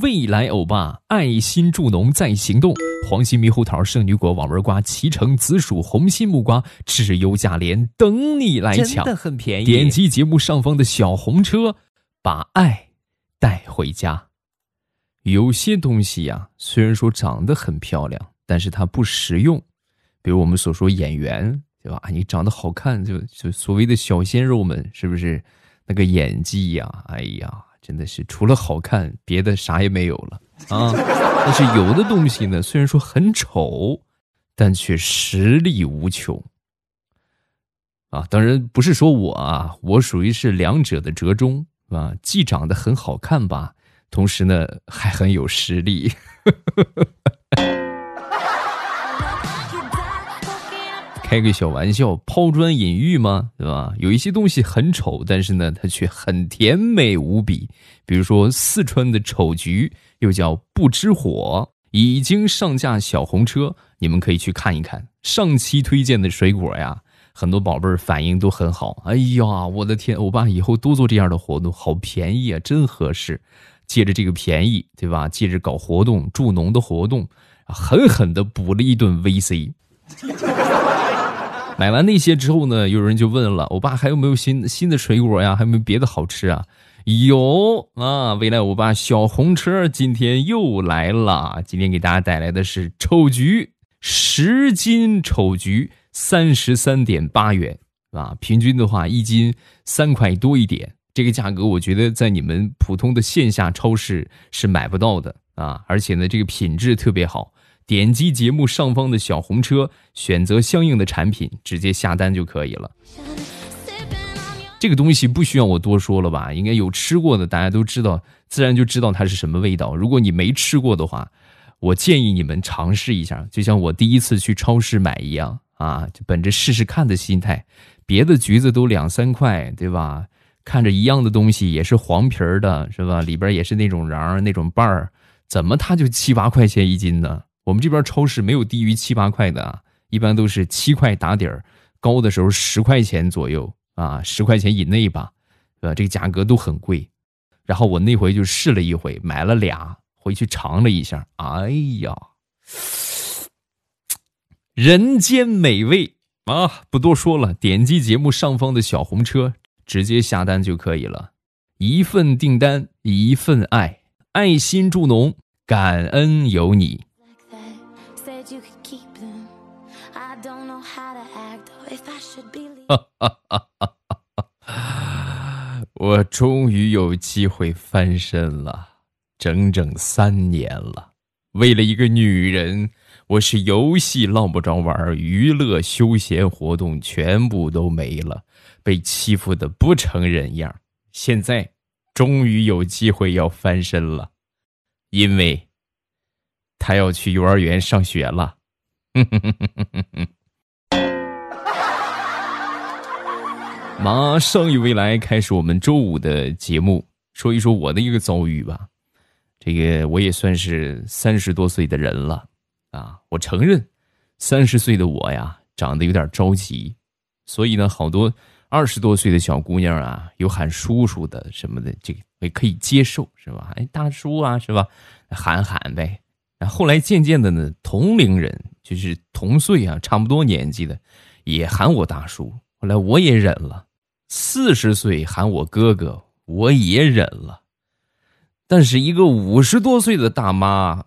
未来欧巴爱心助农在行动，黄心猕猴桃圣女果网纹瓜脐橙紫薯红心木瓜质优价廉，等你来抢，真的很便宜。点击节目上方的小红车，把爱带回家。有些东西呀，虽然说长得很漂亮，但是它不实用。比如我们所说演员，对吧？你长得好看，就就所谓的小鲜肉们，是不是？那个演技呀，哎呀！真的是除了好看，别的啥也没有了啊！但是有的东西呢，虽然说很丑，但却实力无穷啊！当然不是说我啊，我属于是两者的折中啊，既长得很好看吧，同时呢还很有实力。开个小玩笑，抛砖引玉吗？对吧？有一些东西很丑，但是呢，它却很甜美无比。比如说四川的丑橘，又叫不知火，已经上架小红车，你们可以去看一看。上期推荐的水果呀，很多宝贝儿反应都很好。哎呀，我的天，欧巴以后多做这样的活动，好便宜啊，真合适。借着这个便宜，对吧？借着搞活动助农的活动，狠狠的补了一顿 VC。买完那些之后呢，有人就问了：“欧巴还有没有新新的水果呀？还有没有别的好吃啊？”有啊，未来欧巴小红车今天又来了。今天给大家带来的是丑橘，十斤丑橘三十三点八元啊，平均的话一斤三块多一点。这个价格我觉得在你们普通的线下超市是买不到的啊，而且呢，这个品质特别好。点击节目上方的小红车，选择相应的产品，直接下单就可以了。这个东西不需要我多说了吧？应该有吃过的，大家都知道，自然就知道它是什么味道。如果你没吃过的话，我建议你们尝试一下，就像我第一次去超市买一样啊，就本着试试看的心态。别的橘子都两三块，对吧？看着一样的东西，也是黄皮儿的，是吧？里边也是那种瓤那种瓣儿，怎么它就七八块钱一斤呢？我们这边超市没有低于七八块的啊，一般都是七块打底儿，高的时候十块钱左右啊，十块钱以内吧，呃，这个价格都很贵。然后我那回就试了一回，买了俩回去尝了一下，哎呀，人间美味啊！不多说了，点击节目上方的小红车，直接下单就可以了。一份订单，一份爱，爱心助农，感恩有你。哈！我终于有机会翻身了，整整三年了。为了一个女人，我是游戏捞不着玩，娱乐休闲活动全部都没了，被欺负的不成人样。现在终于有机会要翻身了，因为她要去幼儿园上学了。哼哼哼哼哼哼哼。马上与未来开始我们周五的节目，说一说我的一个遭遇吧。这个我也算是三十多岁的人了啊，我承认，三十岁的我呀，长得有点着急，所以呢，好多二十多岁的小姑娘啊，有喊叔叔的什么的，这个也可以接受，是吧？哎，大叔啊，是吧？喊喊呗。后来渐渐的呢，同龄人就是同岁啊，差不多年纪的，也喊我大叔。后来我也忍了。四十岁喊我哥哥，我也忍了。但是一个五十多岁的大妈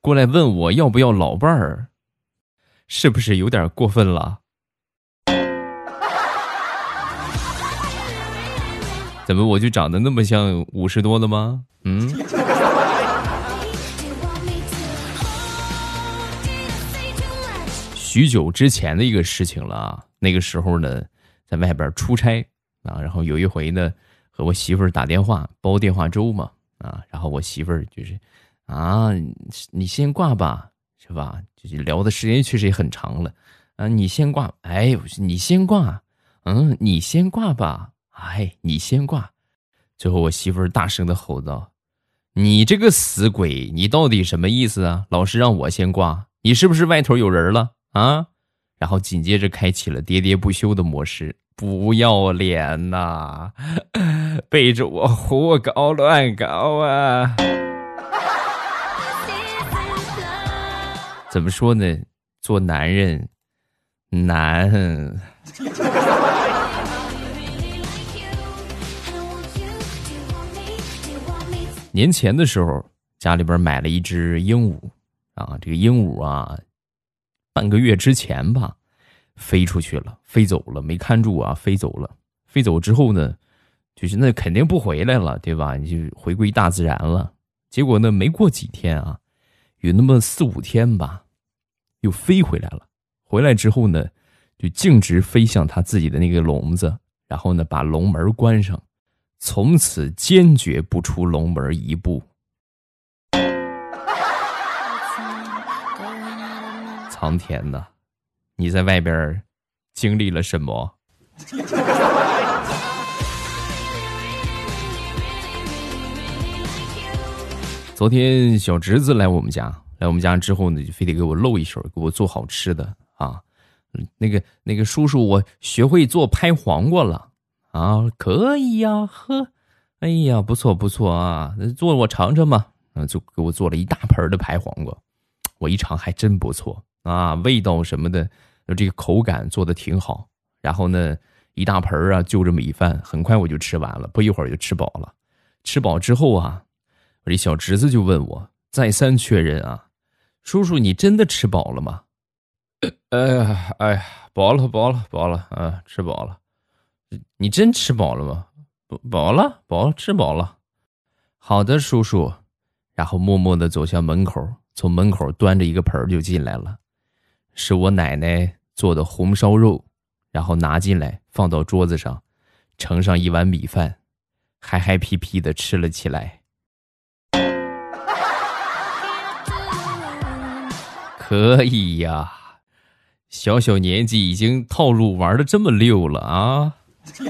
过来问我要不要老伴儿，是不是有点过分了？怎么我就长得那么像五十多的吗？嗯。许久之前的一个事情了啊，那个时候呢，在外边出差。啊，然后有一回呢，和我媳妇儿打电话煲电话粥嘛，啊，然后我媳妇儿就是，啊，你先挂吧，是吧？就是聊的时间确实也很长了，啊，你先挂，哎，你先挂，嗯，你先挂吧，哎，你先挂。最后我媳妇儿大声的吼道：“你这个死鬼，你到底什么意思啊？老是让我先挂，你是不是外头有人了啊？”然后紧接着开启了喋喋不休的模式。不要脸呐背着我胡搞乱搞啊！怎么说呢？做男人难。年前的时候家里边买了一只鹦鹉啊这个鹦鹉啊半个月之前吧，飞出去了，飞走了，没看住啊，飞走了。飞走之后呢，就是那肯定不回来了，对吧？你就回归大自然了。结果呢，没过几天啊，有那么四五天吧，又飞回来了。回来之后呢，就径直飞向他自己的那个笼子，然后呢，把笼门关上。从此坚决不出笼门一步。苍天呐，你在外边经历了什么？昨天小侄子来我们家，来我们家之后呢，就非得给我露一手，给我做好吃的啊。那个那个叔叔，我学会做拍黄瓜了。啊，可以呀，呵，哎呀，不错不错啊，做我尝尝嘛，嗯，就给我做了一大盆的拍黄瓜，我一尝还真不错啊，味道什么的，这个口感做的挺好。然后呢，一大盆啊，就着米饭，很快我就吃完了，不一会儿就吃饱了。吃饱之后啊，我这小侄子就问我，再三确认啊，叔叔，你真的吃饱了吗？哎呀，哎呀，饱了，饱了，饱了，啊，吃饱了。你真吃饱了吗？饱饱了，饱吃饱了。好的，叔叔。然后默默的走向门口，从门口端着一个盆就进来了，是我奶奶做的红烧肉，然后拿进来放到桌子上，盛上一碗米饭，嗨嗨皮皮的吃了起来。可以呀，小小年纪已经套路玩的这么溜了啊！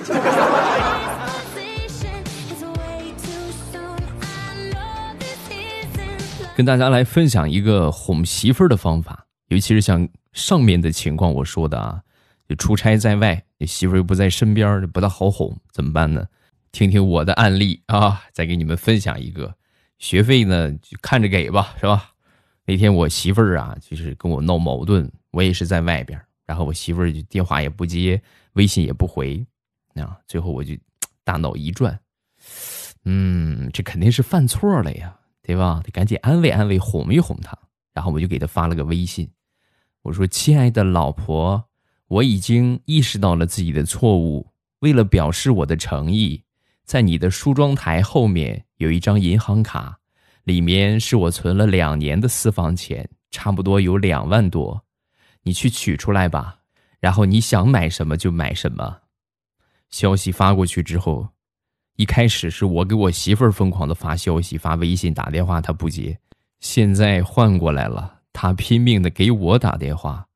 跟大家来分享一个哄媳妇儿的方法，尤其是像上面的情况我说的啊，就出差在外，你媳妇儿又不在身边，不大好哄，怎么办呢？听听我的案例啊，再给你们分享一个。学费呢，就看着给吧，是吧？那天我媳妇儿啊，就是跟我闹矛盾，我也是在外边，然后我媳妇儿就电话也不接，微信也不回。啊！最后我就大脑一转，嗯，这肯定是犯错了呀，对吧？得赶紧安慰安慰，哄一哄她。然后我就给她发了个微信，我说：“亲爱的老婆，我已经意识到了自己的错误。为了表示我的诚意，在你的梳妆台后面有一张银行卡，里面是我存了两年的私房钱，差不多有两万多。你去取出来吧，然后你想买什么就买什么。”消息发过去之后，一开始是我给我媳妇儿疯狂的发消息、发微信、打电话，她不接。现在换过来了，他拼命的给我打电话。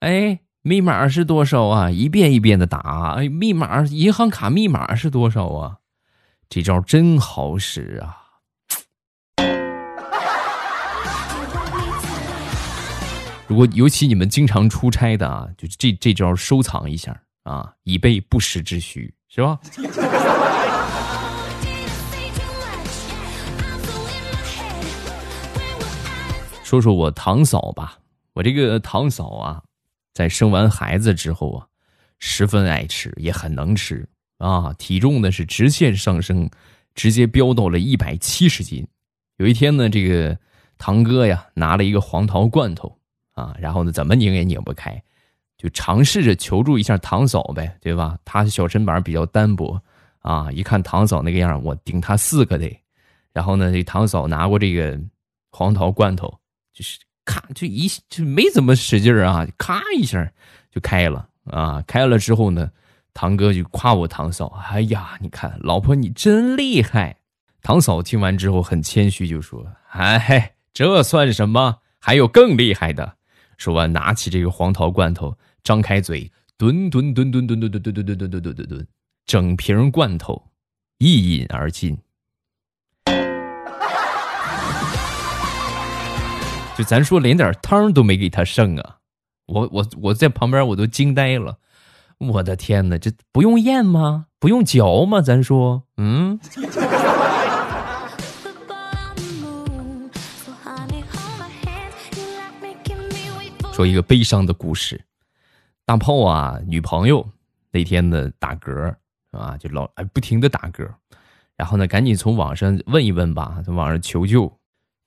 哎，密码是多少啊？一遍一遍的打。哎，密码，银行卡密码是多少啊？这招真好使啊！如果尤其你们经常出差的啊，就这这招收藏一下。啊，以备不时之需，是吧？说说我堂嫂吧，我这个堂嫂啊，在生完孩子之后啊，十分爱吃，也很能吃啊，体重呢是直线上升，直接飙到了一百七十斤。有一天呢，这个堂哥呀拿了一个黄桃罐头啊，然后呢怎么拧也拧不开。就尝试着求助一下堂嫂呗，对吧？他小身板比较单薄啊，一看堂嫂那个样，我顶他四个得。然后呢，这堂嫂拿过这个黄桃罐头，就是咔，就一就没怎么使劲啊，咔一下就开了啊。开了之后呢，堂哥就夸我堂嫂：“哎呀，你看老婆你真厉害。”堂嫂听完之后很谦虚，就说：“哎，这算什么？还有更厉害的。”说完，拿起这个黄桃罐头。张开嘴，吨吨吨吨吨吨吨吨吨吨吨吨吨吨吨，整瓶罐头一饮而尽。就咱说，连点汤都没给他剩啊！我我我在旁边我都惊呆了，我的天哪，这不用咽吗？不用嚼吗？咱说，嗯。说一个悲伤的故事。大炮啊，女朋友那天的打嗝啊，就老哎不停的打嗝，然后呢赶紧从网上问一问吧，从网上求救。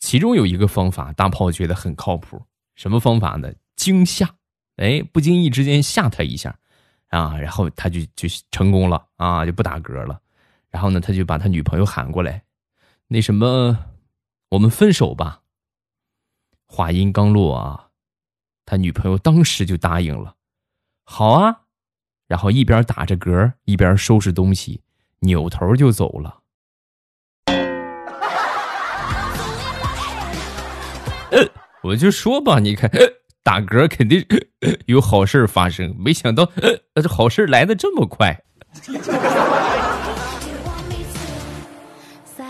其中有一个方法，大炮觉得很靠谱，什么方法呢？惊吓，哎，不经意之间吓他一下，啊，然后他就就成功了啊，就不打嗝了。然后呢，他就把他女朋友喊过来，那什么，我们分手吧。话音刚落啊，他女朋友当时就答应了，好啊，然后一边打着嗝，一边收拾东西，扭头就走了。我就说吧，你看 打嗝肯定 有好事发生，没想到这好事来的这么快。再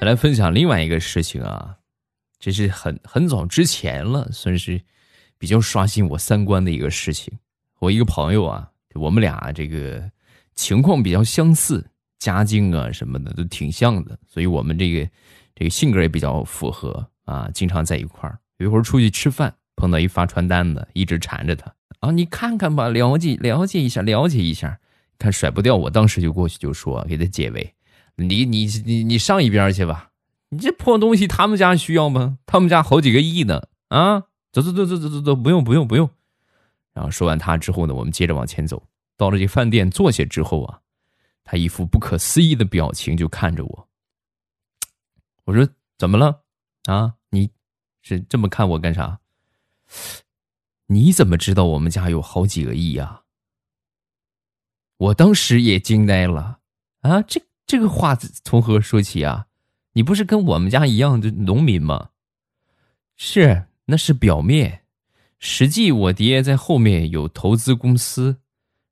来分享另外一个事情啊，这是很很早之前了，算是比较刷新我三观的一个事情。我一个朋友啊，我们俩这个情况比较相似，家境啊什么的都挺像的，所以我们这个这个性格也比较符合啊，经常在一块儿。有一会儿出去吃饭，碰到一发传单的，一直缠着他啊，你看看吧，了解了解一下，了解一下，看甩不掉，我当时就过去就说给他解围。你你你你上一边去吧！你这破东西，他们家需要吗？他们家好几个亿呢！啊，走走走走走走走，不用不用不用。然后说完他之后呢，我们接着往前走。到了这饭店坐下之后啊，他一副不可思议的表情就看着我。我说怎么了？啊，你是这么看我干啥？你怎么知道我们家有好几个亿呀？我当时也惊呆了啊！这。这个话从何说起啊？你不是跟我们家一样的农民吗？是，那是表面，实际我爹在后面有投资公司，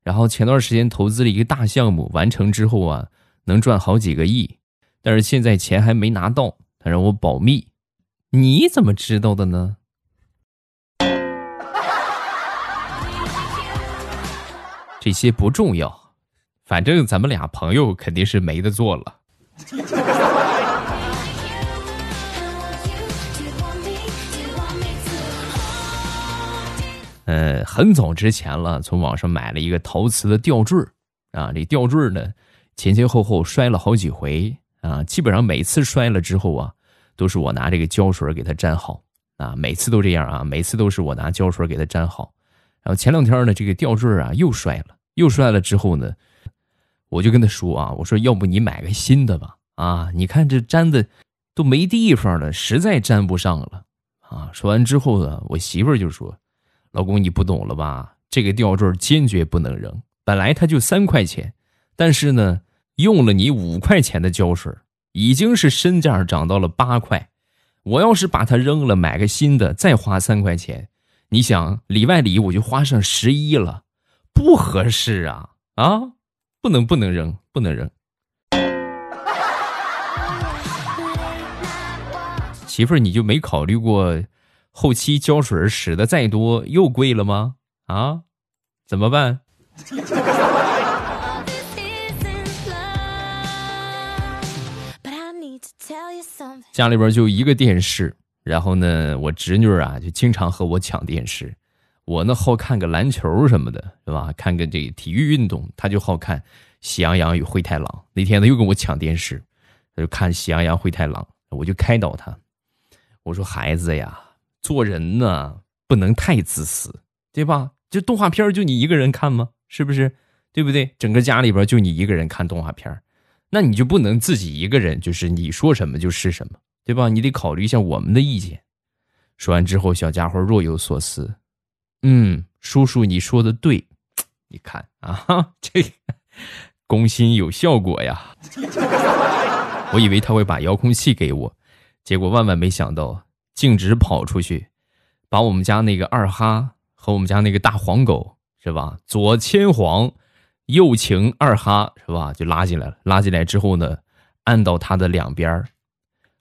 然后前段时间投资了一个大项目，完成之后啊，能赚好几个亿，但是现在钱还没拿到，他让我保密。你怎么知道的呢？这些不重要。反正咱们俩朋友肯定是没得做了。呃，很早之前了，从网上买了一个陶瓷的吊坠啊，这吊坠呢前前后后摔了好几回啊，基本上每次摔了之后啊，都是我拿这个胶水给它粘好啊，每次都这样啊，每次都是我拿胶水给它粘好。然后前两天呢，这个吊坠啊又摔了，又摔了之后呢。我就跟他说啊，我说要不你买个新的吧，啊，你看这粘的都没地方了，实在粘不上了，啊。说完之后呢，我媳妇就说：“老公你不懂了吧？这个吊坠坚决不能扔，本来它就三块钱，但是呢，用了你五块钱的胶水，已经是身价涨到了八块。我要是把它扔了，买个新的再花三块钱，你想里外里我就花上十一了，不合适啊啊！”不能不能扔，不能扔。媳妇儿，你就没考虑过后期胶水使的再多又贵了吗？啊，怎么办？家里边就一个电视，然后呢，我侄女啊就经常和我抢电视。我呢好看个篮球什么的，是吧？看个这个体育运动，她就好看《喜羊羊与灰太狼》。那天她又跟我抢电视，他就看《喜羊羊灰太狼》，我就开导他，我说：“孩子呀，做人呢不能太自私，对吧？就动画片就你一个人看吗？是不是？对不对？整个家里边就你一个人看动画片，那你就不能自己一个人，就是你说什么就是什么，对吧？你得考虑一下我们的意见。”说完之后，小家伙若有所思。嗯，叔叔，你说的对，你看啊，这攻心有效果呀。我以为他会把遥控器给我，结果万万没想到，径直跑出去，把我们家那个二哈和我们家那个大黄狗是吧，左牵黄，右擎二哈是吧，就拉进来了。拉进来之后呢，按到他的两边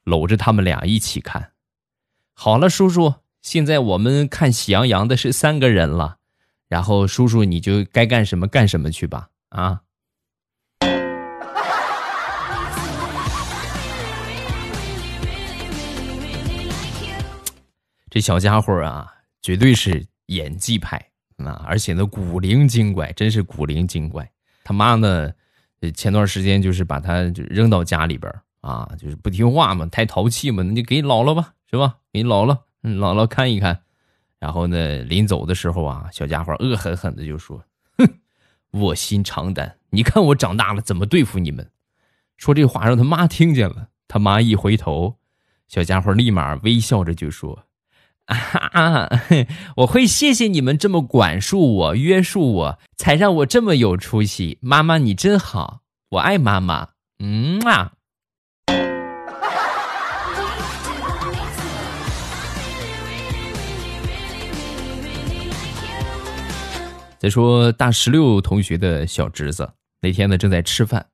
搂着他们俩一起看。好了，叔叔。现在我们看喜羊羊的是三个人了，然后叔叔你就该干什么干什么去吧啊！这小家伙啊，绝对是演技派啊，而且呢古灵精怪，真是古灵精怪。他妈呢，前段时间就是把他扔到家里边啊，就是不听话嘛，太淘气嘛，那就给姥姥吧，是吧？给姥姥，姥姥看一看。然后呢，临走的时候啊，小家伙恶狠狠的就说：“哼，卧薪尝胆，你看我长大了怎么对付你们。”说这话让他妈听见了，他妈一回头，小家伙立马微笑着就说：“啊，我会谢谢你们这么管束我、约束我，才让我这么有出息。妈妈你真好，我爱妈妈。”嗯啊。再说大石榴同学的小侄子那天呢正在吃饭，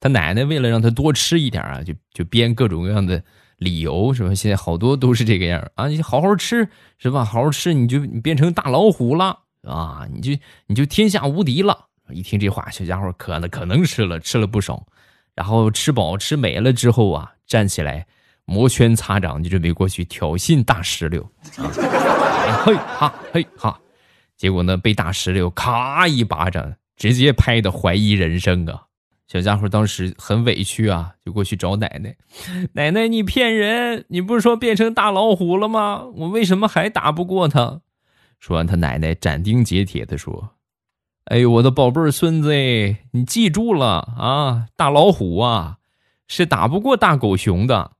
他奶奶为了让他多吃一点啊，就就编各种各样的理由，是吧？现在好多都是这个样啊，你好好吃是吧？好好吃你就你变成大老虎了啊，你就你就天下无敌了。一听这话，小家伙可能可能吃了吃了不少，然后吃饱吃美了之后啊，站起来摩拳擦掌，就准备过去挑衅大石榴。嘿哈嘿哈。结果呢，被大石榴咔一巴掌，直接拍的怀疑人生啊！小家伙当时很委屈啊，就过去找奶奶：“ 奶奶，你骗人！你不是说变成大老虎了吗？我为什么还打不过他？”说完，他奶奶斩钉截铁的说：“哎呦，我的宝贝孙子，你记住了啊，大老虎啊，是打不过大狗熊的。”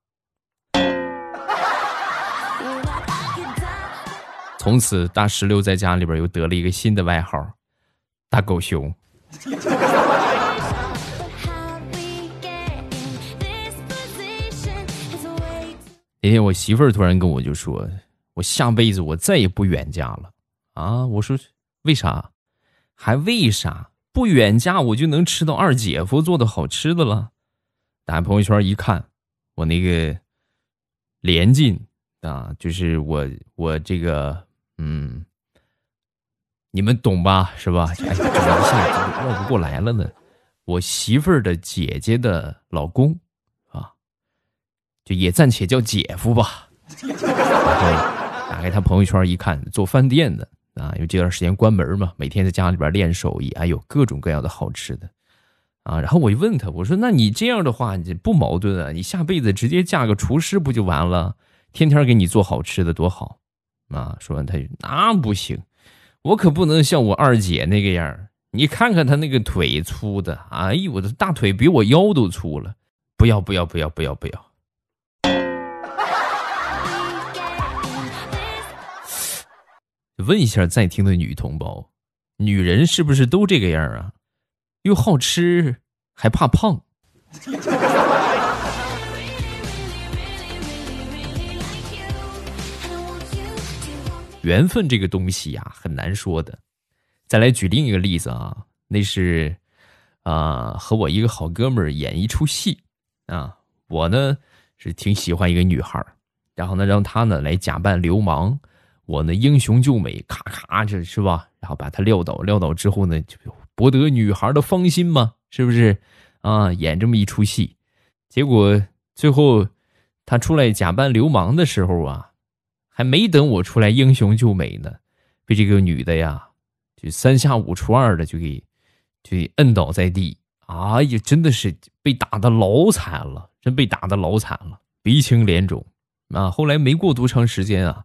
从此，大石榴在家里边又得了一个新的外号——大狗熊。那天我媳妇儿突然跟我就说：“我下辈子我再也不远嫁了。”啊，我说为啥？还为啥不远嫁？我就能吃到二姐夫做的好吃的了。打开朋友圈一看，我那个连进啊，就是我我这个。嗯，你们懂吧？是吧？哎，怎么一下子绕不过来了呢？我媳妇儿的姐姐的老公啊，就也暂且叫姐夫吧。然后打开他朋友圈一看，做饭店的啊，因为这段时间关门嘛，每天在家里边练手艺，哎呦各种各样的好吃的啊。然后我就问他，我说：“那你这样的话，你不矛盾啊？你下辈子直接嫁个厨师不就完了？天天给你做好吃的，多好。”啊！说完，他就那不行，我可不能像我二姐那个样你看看她那个腿粗的，哎呦，我的大腿比我腰都粗了。不要，不要，不要，不要，不要！问一下在听的女同胞，女人是不是都这个样啊？又好吃，还怕胖？缘分这个东西呀，很难说的。再来举另一个例子啊，那是啊，和我一个好哥们儿演一出戏啊。我呢是挺喜欢一个女孩然后呢让她呢来假扮流氓，我呢英雄救美，咔咔这是吧？然后把她撂倒，撂倒之后呢就博得女孩的芳心嘛，是不是啊？演这么一出戏，结果最后他出来假扮流氓的时候啊。还没等我出来英雄救美呢，被这个女的呀，就三下五除二的就给，就给摁倒在地。哎呀，真的是被打的老惨了，真被打的老惨了，鼻青脸肿啊！后来没过多长时间啊，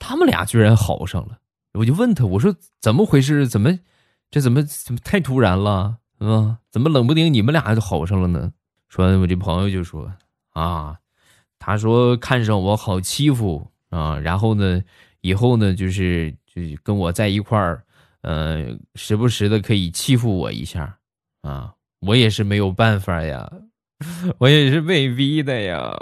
他们俩居然好上了。我就问他，我说怎么回事？怎么这怎么怎么太突然了？啊，怎么冷不丁你们俩就好上了呢？说完，我这朋友就说啊，他说看上我好欺负。啊，然后呢，以后呢，就是就跟我在一块儿，呃，时不时的可以欺负我一下，啊，我也是没有办法呀，我也是被逼的呀。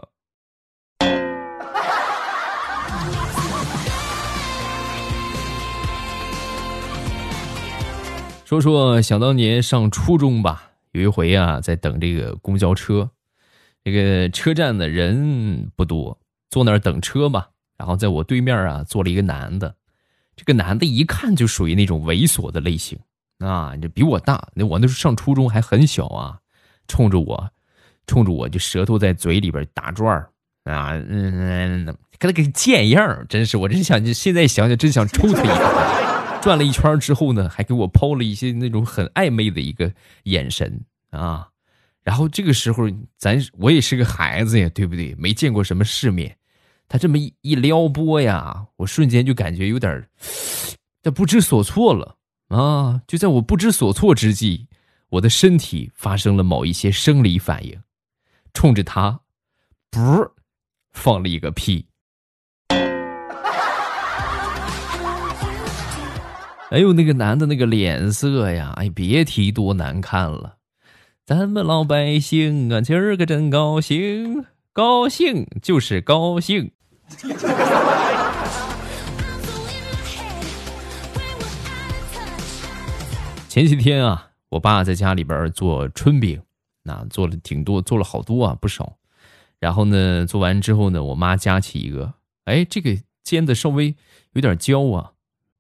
说说想当年上初中吧，有一回啊，在等这个公交车，这个车站的人不多，坐那儿等车嘛。然后在我对面啊坐了一个男的，这个男的一看就属于那种猥琐的类型啊，就比我大，那我那时候上初中还很小啊，冲着我，冲着我就舌头在嘴里边打转啊，嗯，给他给贱样真是，我真想，现在想想真想抽他一巴。转了一圈之后呢，还给我抛了一些那种很暧昧的一个眼神啊。然后这个时候，咱我也是个孩子呀，对不对？没见过什么世面，他这么一一撩拨呀，我瞬间就感觉有点 这不知所措了啊！就在我不知所措之际，我的身体发生了某一些生理反应，冲着他，不，放了一个屁。哎呦，那个男的那个脸色呀，哎，别提多难看了。咱们老百姓啊，今儿个真高兴，高兴就是高兴。前几天啊，我爸在家里边做春饼，那做了挺多，做了好多啊，不少。然后呢，做完之后呢，我妈夹起一个，哎，这个煎的稍微有点焦啊。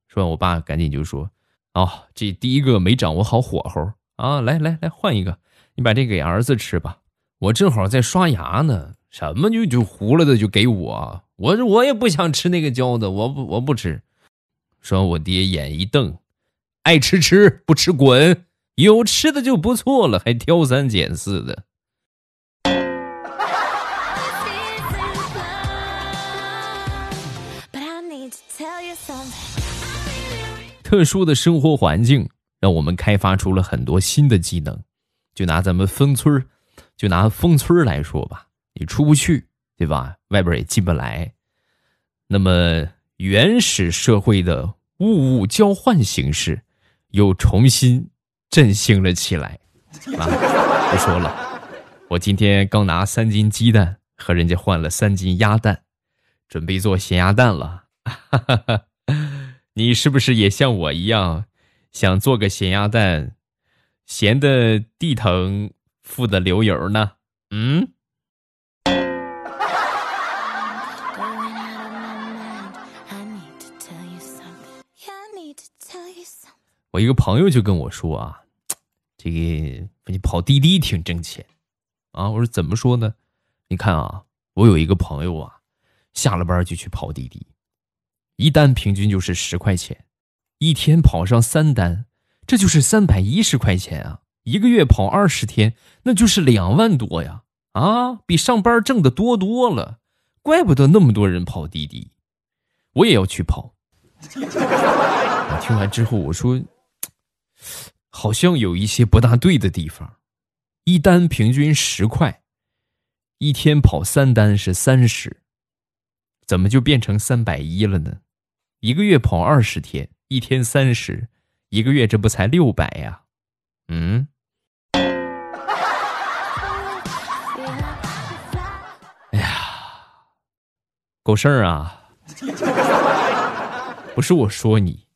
说完，我爸赶紧就说：“哦，这第一个没掌握好火候啊，来来来，换一个。”你把这给儿子吃吧，我正好在刷牙呢。什么就就糊了的就给我，我我也不想吃那个焦的，我不我不吃。说我爹眼一瞪，爱吃吃，不吃滚。有吃的就不错了，还挑三拣四的。特殊的生活环境让我们开发出了很多新的技能。就拿咱们封村就拿封村来说吧，你出不去，对吧？外边也进不来。那么原始社会的物物交换形式又重新振兴了起来。啊，不说了，我今天刚拿三斤鸡蛋和人家换了三斤鸭蛋，准备做咸鸭蛋了。你是不是也像我一样想做个咸鸭蛋？咸的地疼，富的流油呢？嗯。我一个朋友就跟我说啊，这个你跑滴滴挺挣钱啊。我说怎么说呢？你看啊，我有一个朋友啊，下了班就去跑滴滴，一单平均就是十块钱，一天跑上三单。这就是三百一十块钱啊！一个月跑二十天，那就是两万多呀！啊，比上班挣的多多了，怪不得那么多人跑滴滴，我也要去跑。我听完之后，我说，好像有一些不大对的地方。一单平均十块，一天跑三单是三十，怎么就变成三百一了呢？一个月跑二十天，一天三十。一个月这不才六百呀？嗯。哎呀，狗剩儿啊！不是我说你，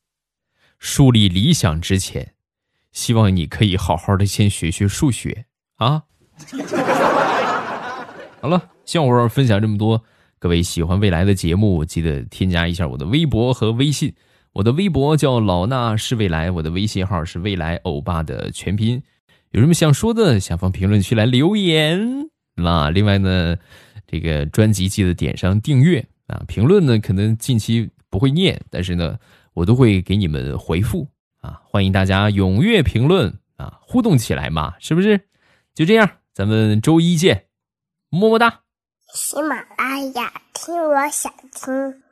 树立理想之前，希望你可以好好的先学学数学啊。好了，笑话分享这么多，各位喜欢未来的节目，记得添加一下我的微博和微信。我的微博叫老衲是未来，我的微信号是未来欧巴的全拼。有什么想说的，下方评论区来留言。那另外呢，这个专辑记得点上订阅啊。评论呢，可能近期不会念，但是呢，我都会给你们回复啊。欢迎大家踊跃评论啊，互动起来嘛，是不是？就这样，咱们周一见，么么哒。喜马拉雅，听我想听。